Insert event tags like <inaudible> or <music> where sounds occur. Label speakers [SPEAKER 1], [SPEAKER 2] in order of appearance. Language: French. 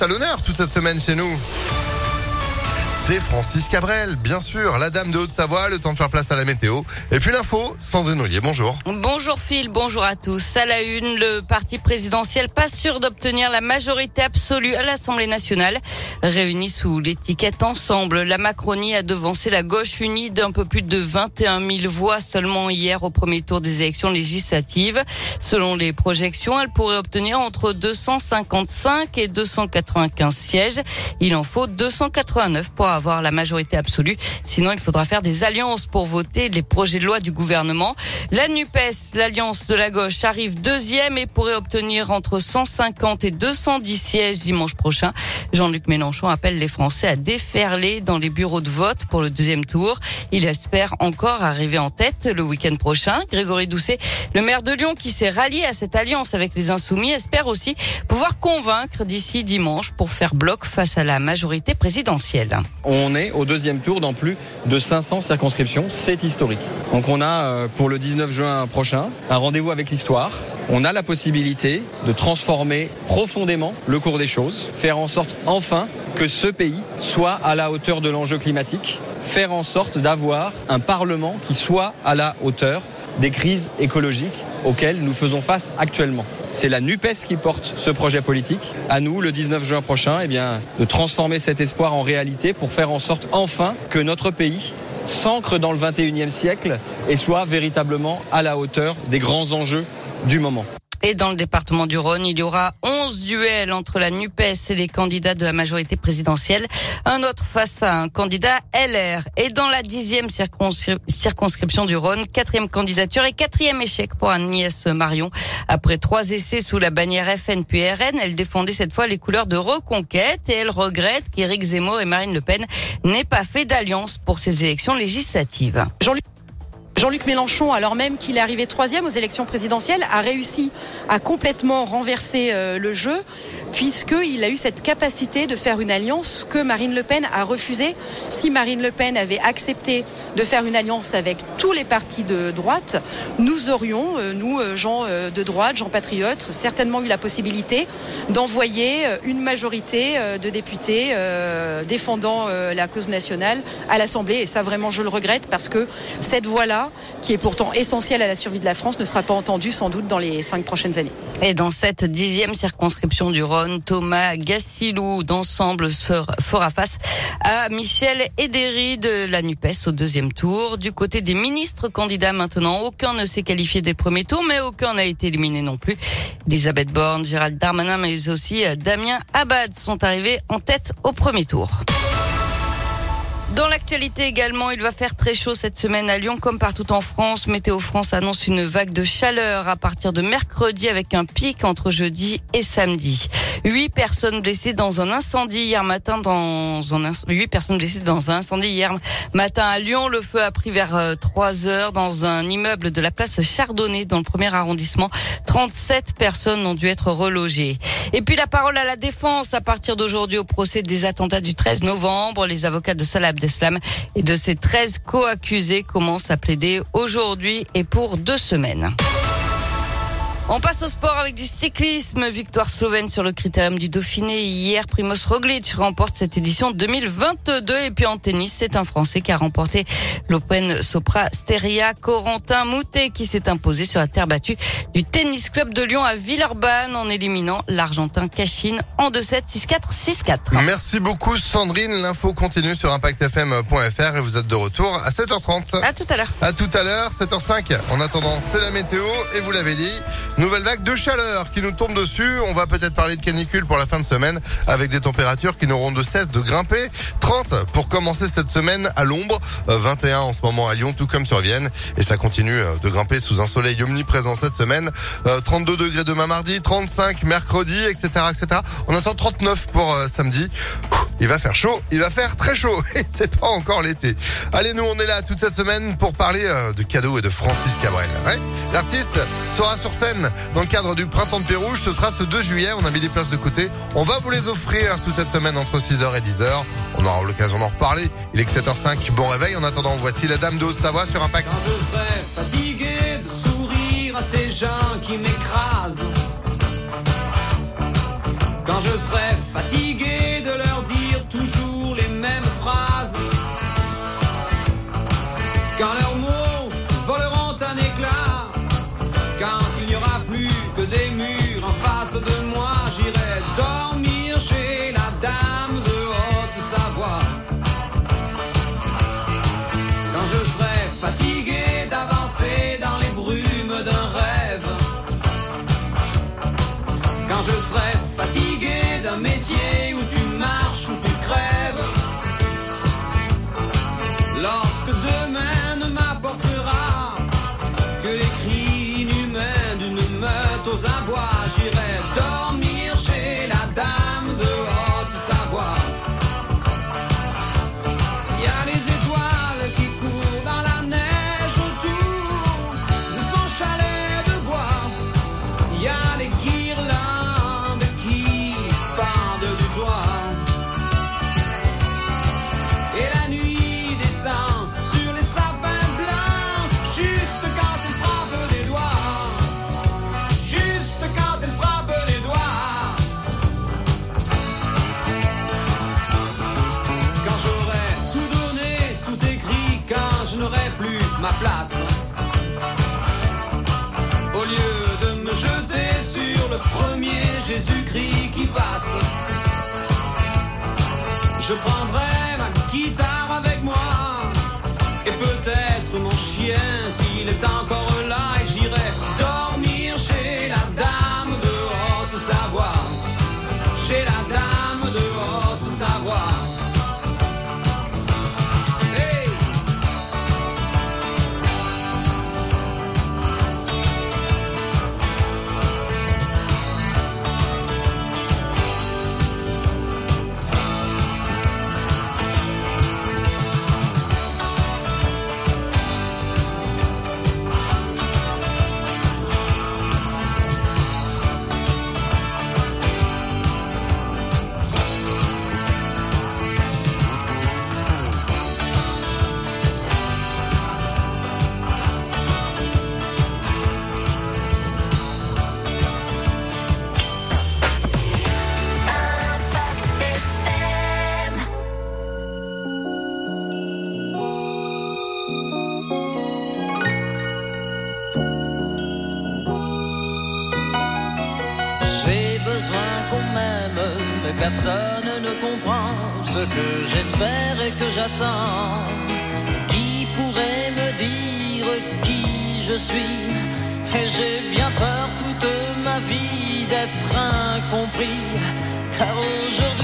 [SPEAKER 1] à l'honneur toute cette semaine chez nous. C'est Francis Cabrel, bien sûr, la dame de Haute-Savoie, le temps de faire place à la météo. Et puis l'info, Sandrine Ollier, bonjour.
[SPEAKER 2] Bonjour Phil, bonjour à tous. À la une, le parti présidentiel pas sûr d'obtenir la majorité absolue à l'Assemblée nationale. Réunis sous l'étiquette Ensemble, la Macronie a devancé la gauche unie d'un peu plus de 21 000 voix seulement hier au premier tour des élections législatives. Selon les projections, elle pourrait obtenir entre 255 et 295 sièges. Il en faut 289 pour avoir la majorité absolue. Sinon, il faudra faire des alliances pour voter les projets de loi du gouvernement. La NUPES, l'alliance de la gauche, arrive deuxième et pourrait obtenir entre 150 et 210 sièges dimanche prochain. Jean-Luc Mélenchon appelle les Français à déferler dans les bureaux de vote pour le deuxième tour. Il espère encore arriver en tête le week-end prochain. Grégory Doucet, le maire de Lyon qui s'est rallié à cette alliance avec les Insoumis, espère aussi pouvoir convaincre d'ici dimanche pour faire bloc face à la majorité présidentielle.
[SPEAKER 3] On est au deuxième tour dans plus de 500 circonscriptions. C'est historique. Donc on a euh, pour le 19 juin prochain un rendez-vous avec l'histoire. On a la possibilité de transformer profondément le cours des choses, faire en sorte enfin que ce pays soit à la hauteur de l'enjeu climatique, faire en sorte d'avoir un Parlement qui soit à la hauteur des crises écologiques auxquelles nous faisons face actuellement. C'est la NUPES qui porte ce projet politique. À nous, le 19 juin prochain, eh de transformer cet espoir en réalité pour faire en sorte enfin que notre pays s'ancre dans le 21e siècle et soit véritablement à la hauteur des grands enjeux du moment.
[SPEAKER 2] Et dans le département du Rhône, il y aura 11 duels entre la NUPES et les candidats de la majorité présidentielle. Un autre face à un candidat LR. Et dans la dixième circonscription du Rhône, quatrième candidature et quatrième échec pour Agnès Marion. Après trois essais sous la bannière FNPRN, elle défendait cette fois les couleurs de Reconquête et elle regrette qu'Éric Zemmour et Marine Le Pen n'aient pas fait d'alliance pour ces élections législatives.
[SPEAKER 4] Jean-Luc Mélenchon, alors même qu'il est arrivé troisième aux élections présidentielles, a réussi à complètement renverser euh, le jeu, puisqu'il a eu cette capacité de faire une alliance que Marine Le Pen a refusée. Si Marine Le Pen avait accepté de faire une alliance avec tous les partis de droite, nous aurions, euh, nous, euh, gens de droite, gens patriotes, certainement eu la possibilité d'envoyer une majorité de députés défendant la cause nationale à l'Assemblée. Et ça, vraiment, je le regrette, parce que cette voie-là, qui est pourtant essentiel à la survie de la France, ne sera pas entendu sans doute dans les cinq prochaines années.
[SPEAKER 2] Et dans cette dixième circonscription du Rhône, Thomas Gassilou d'ensemble fera face à Michel Edéry de la NUPES au deuxième tour. Du côté des ministres candidats maintenant, aucun ne s'est qualifié des premiers tours, mais aucun n'a été éliminé non plus. Elisabeth Borne, Gérald Darmanin, mais aussi Damien Abad sont arrivés en tête au premier tour. Dans l'actualité également, il va faire très chaud cette semaine à Lyon comme partout en France. Météo France annonce une vague de chaleur à partir de mercredi avec un pic entre jeudi et samedi. Huit personnes blessées dans un incendie hier matin dans huit personnes blessées dans un incendie hier matin à Lyon. Le feu a pris vers 3 euh, heures dans un immeuble de la place Chardonnay dans le premier arrondissement. 37 personnes ont dû être relogées. Et puis la parole à la défense à partir d'aujourd'hui au procès des attentats du 13 novembre. Les avocats de Salah Abdeslam et de ses 13 co-accusés commencent à plaider aujourd'hui et pour deux semaines. On passe au sport avec du cyclisme. Victoire slovène sur le critérium du Dauphiné. Hier, Primoz Roglic remporte cette édition 2022. Et puis en tennis, c'est un Français qui a remporté l'Open Sopra Steria. Corentin Moutet qui s'est imposé sur la terre battue du Tennis Club de Lyon à Villeurbanne en éliminant l'Argentin Cachine en 2-7, 6-4, 6-4.
[SPEAKER 1] Merci beaucoup Sandrine. L'info continue sur impactfm.fr et vous êtes de retour à 7h30.
[SPEAKER 2] À tout à l'heure.
[SPEAKER 1] À tout à l'heure, 7h05. En attendant, c'est la météo et vous l'avez dit. Nouvelle vague de chaleur qui nous tombe dessus. On va peut-être parler de canicule pour la fin de semaine avec des températures qui n'auront de cesse de grimper. 30 pour commencer cette semaine à l'ombre. 21 euh, en ce moment à Lyon, tout comme sur Vienne. Et ça continue euh, de grimper sous un soleil omniprésent cette semaine. 32 euh, degrés demain mardi, 35 mercredi, etc., etc. On attend 39 pour samedi. Il va faire chaud, il va faire très chaud <laughs> et c'est pas encore l'été. Allez, nous on est là toute cette semaine pour parler de cadeaux et de Francis Cabrel. L'artiste sera sur scène dans le cadre du Printemps de Pérouge. Ce sera ce 2 juillet. On a mis des places de côté. On va vous les offrir toute cette semaine entre 6h et 10h. On aura l'occasion d'en reparler. Il est que 7h05. Bon réveil. En attendant, voici la Dame de Haute-Savoie sur Impact.
[SPEAKER 5] Quand je serai fatigué de sourire à ces gens qui m'écrasent. Quand je serai fatigué Jésus-Christ qui passe. Je prendrai ma guitare
[SPEAKER 6] personne ne comprend ce que j'espère et que j'attends. Qui pourrait me dire qui je suis? Et j'ai bien peur toute ma vie d'être incompris, car aujourd'hui